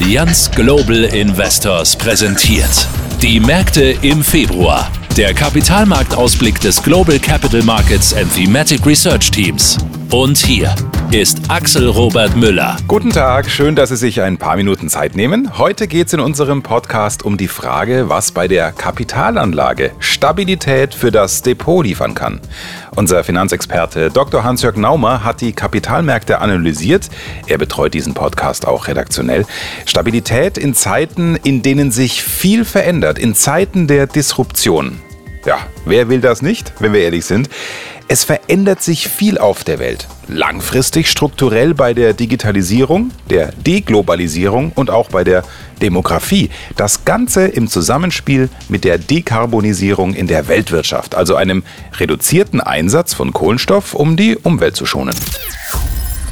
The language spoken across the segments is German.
Allianz Global Investors präsentiert. Die Märkte im Februar. Der Kapitalmarktausblick des Global Capital Markets and Thematic Research Teams. Und hier ist Axel Robert Müller. Guten Tag, schön, dass Sie sich ein paar Minuten Zeit nehmen. Heute geht es in unserem Podcast um die Frage, was bei der Kapitalanlage Stabilität für das Depot liefern kann. Unser Finanzexperte Dr. Hans-Jörg Naumer hat die Kapitalmärkte analysiert. Er betreut diesen Podcast auch redaktionell. Stabilität in Zeiten, in denen sich viel verändert, in Zeiten der Disruption. Ja, wer will das nicht, wenn wir ehrlich sind? Es verändert sich viel auf der Welt. Langfristig strukturell bei der Digitalisierung, der Deglobalisierung und auch bei der Demografie. Das Ganze im Zusammenspiel mit der Dekarbonisierung in der Weltwirtschaft, also einem reduzierten Einsatz von Kohlenstoff, um die Umwelt zu schonen.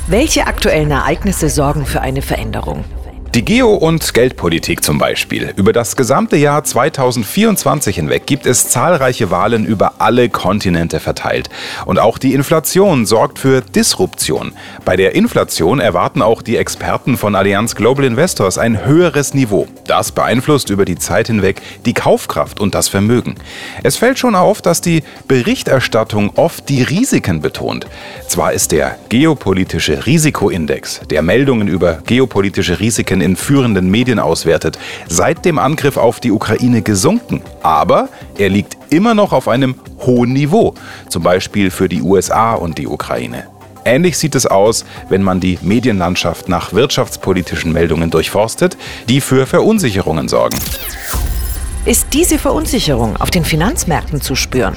Welche aktuellen Ereignisse sorgen für eine Veränderung? Die Geo- und Geldpolitik zum Beispiel. Über das gesamte Jahr 2024 hinweg gibt es zahlreiche Wahlen über alle Kontinente verteilt. Und auch die Inflation sorgt für Disruption. Bei der Inflation erwarten auch die Experten von Allianz Global Investors ein höheres Niveau. Das beeinflusst über die Zeit hinweg die Kaufkraft und das Vermögen. Es fällt schon auf, dass die Berichterstattung oft die Risiken betont. Zwar ist der geopolitische Risikoindex, der Meldungen über geopolitische Risiken in führenden Medien auswertet, seit dem Angriff auf die Ukraine gesunken. Aber er liegt immer noch auf einem hohen Niveau, zum Beispiel für die USA und die Ukraine. Ähnlich sieht es aus, wenn man die Medienlandschaft nach wirtschaftspolitischen Meldungen durchforstet, die für Verunsicherungen sorgen. Ist diese Verunsicherung auf den Finanzmärkten zu spüren?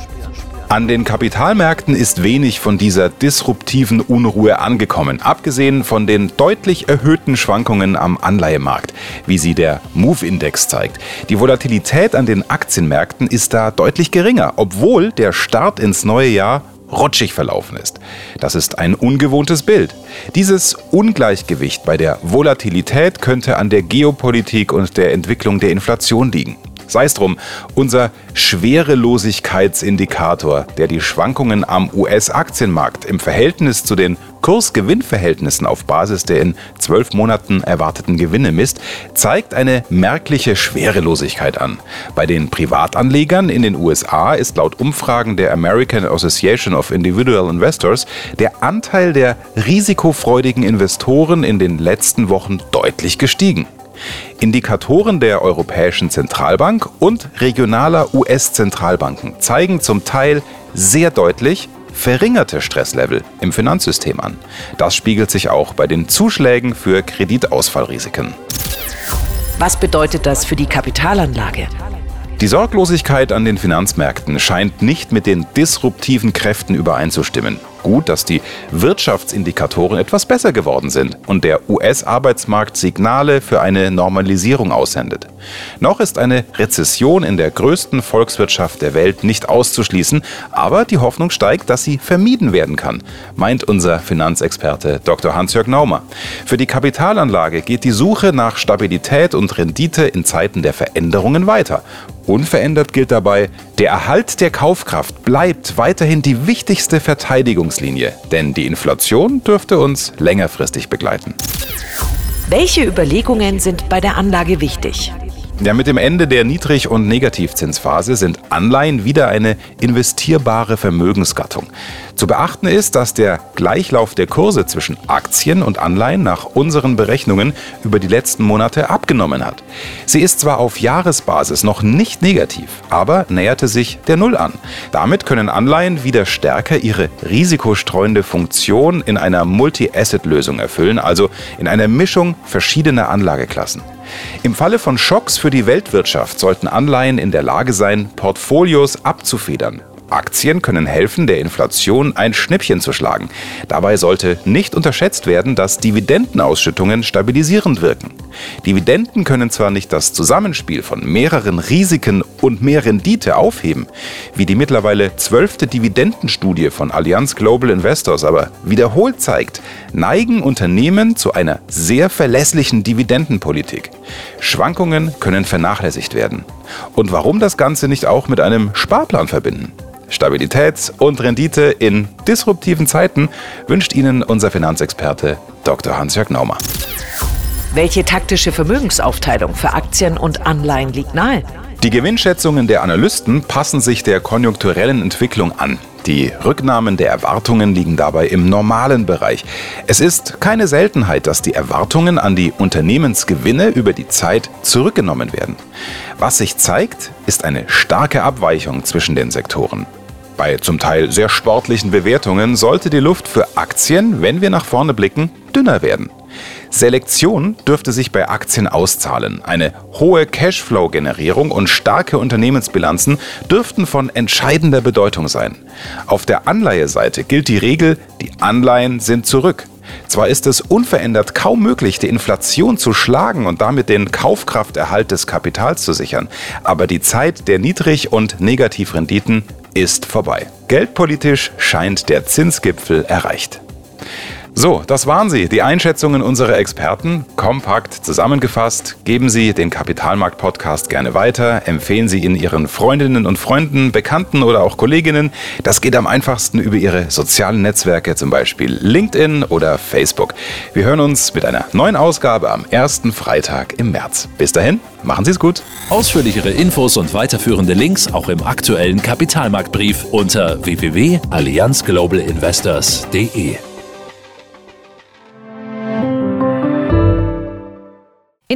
An den Kapitalmärkten ist wenig von dieser disruptiven Unruhe angekommen, abgesehen von den deutlich erhöhten Schwankungen am Anleihemarkt, wie sie der Move-Index zeigt. Die Volatilität an den Aktienmärkten ist da deutlich geringer, obwohl der Start ins neue Jahr rutschig verlaufen ist. Das ist ein ungewohntes Bild. Dieses Ungleichgewicht bei der Volatilität könnte an der Geopolitik und der Entwicklung der Inflation liegen. Sei es drum, unser Schwerelosigkeitsindikator, der die Schwankungen am US-Aktienmarkt im Verhältnis zu den Kursgewinnverhältnissen auf Basis der in zwölf Monaten erwarteten Gewinne misst, zeigt eine merkliche Schwerelosigkeit an. Bei den Privatanlegern in den USA ist laut Umfragen der American Association of Individual Investors der Anteil der risikofreudigen Investoren in den letzten Wochen deutlich gestiegen. Indikatoren der Europäischen Zentralbank und regionaler US-Zentralbanken zeigen zum Teil sehr deutlich verringerte Stresslevel im Finanzsystem an. Das spiegelt sich auch bei den Zuschlägen für Kreditausfallrisiken. Was bedeutet das für die Kapitalanlage? Die Sorglosigkeit an den Finanzmärkten scheint nicht mit den disruptiven Kräften übereinzustimmen gut, dass die Wirtschaftsindikatoren etwas besser geworden sind und der US-Arbeitsmarkt Signale für eine Normalisierung aussendet. Noch ist eine Rezession in der größten Volkswirtschaft der Welt nicht auszuschließen, aber die Hoffnung steigt, dass sie vermieden werden kann, meint unser Finanzexperte Dr. Hans-Jörg Naumer. Für die Kapitalanlage geht die Suche nach Stabilität und Rendite in Zeiten der Veränderungen weiter. Unverändert gilt dabei, der Erhalt der Kaufkraft bleibt weiterhin die wichtigste Verteidigung Verhandlungslinie, denn die Inflation dürfte uns längerfristig begleiten. Welche Überlegungen sind bei der Anlage wichtig? Ja, mit dem Ende der Niedrig- und Negativzinsphase sind Anleihen wieder eine investierbare Vermögensgattung. Zu beachten ist, dass der Gleichlauf der Kurse zwischen Aktien und Anleihen nach unseren Berechnungen über die letzten Monate abgenommen hat. Sie ist zwar auf Jahresbasis noch nicht negativ, aber näherte sich der Null an. Damit können Anleihen wieder stärker ihre risikostreuende Funktion in einer Multi-Asset-Lösung erfüllen, also in einer Mischung verschiedener Anlageklassen. Im Falle von Schocks für die Weltwirtschaft sollten Anleihen in der Lage sein, Portfolios abzufedern. Aktien können helfen, der Inflation ein Schnippchen zu schlagen. Dabei sollte nicht unterschätzt werden, dass Dividendenausschüttungen stabilisierend wirken. Dividenden können zwar nicht das Zusammenspiel von mehreren Risiken und mehr Rendite aufheben, wie die mittlerweile zwölfte Dividendenstudie von Allianz Global Investors aber wiederholt zeigt, neigen Unternehmen zu einer sehr verlässlichen Dividendenpolitik. Schwankungen können vernachlässigt werden. Und warum das Ganze nicht auch mit einem Sparplan verbinden? Stabilität und Rendite in disruptiven Zeiten wünscht Ihnen unser Finanzexperte Dr. Hans-Jörg Naumer. Welche taktische Vermögensaufteilung für Aktien und Anleihen liegt nahe? Die Gewinnschätzungen der Analysten passen sich der konjunkturellen Entwicklung an. Die Rücknahmen der Erwartungen liegen dabei im normalen Bereich. Es ist keine Seltenheit, dass die Erwartungen an die Unternehmensgewinne über die Zeit zurückgenommen werden. Was sich zeigt, ist eine starke Abweichung zwischen den Sektoren. Bei zum Teil sehr sportlichen Bewertungen sollte die Luft für Aktien, wenn wir nach vorne blicken, dünner werden. Selektion dürfte sich bei Aktien auszahlen. Eine hohe Cashflow-Generierung und starke Unternehmensbilanzen dürften von entscheidender Bedeutung sein. Auf der Anleiheseite gilt die Regel, die Anleihen sind zurück. Zwar ist es unverändert kaum möglich, die Inflation zu schlagen und damit den Kaufkrafterhalt des Kapitals zu sichern, aber die Zeit der Niedrig- und Negativrenditen ist vorbei. Geldpolitisch scheint der Zinsgipfel erreicht. So, das waren sie, die Einschätzungen unserer Experten. Kompakt zusammengefasst. Geben Sie den Kapitalmarkt-Podcast gerne weiter. Empfehlen Sie ihn Ihren Freundinnen und Freunden, Bekannten oder auch Kolleginnen. Das geht am einfachsten über Ihre sozialen Netzwerke, zum Beispiel LinkedIn oder Facebook. Wir hören uns mit einer neuen Ausgabe am ersten Freitag im März. Bis dahin, machen Sie es gut. Ausführlichere Infos und weiterführende Links auch im aktuellen Kapitalmarktbrief unter www.allianzglobalinvestors.de.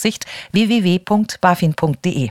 Aufsicht www.bafin.de.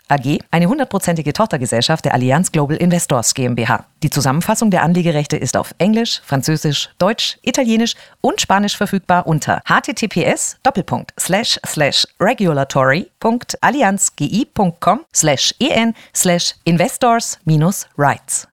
AG, eine hundertprozentige Tochtergesellschaft der Allianz Global Investors GmbH. Die Zusammenfassung der Anlegerechte ist auf Englisch, Französisch, Deutsch, Italienisch und Spanisch verfügbar unter https regulatory.allianzgi.com en investors-rights.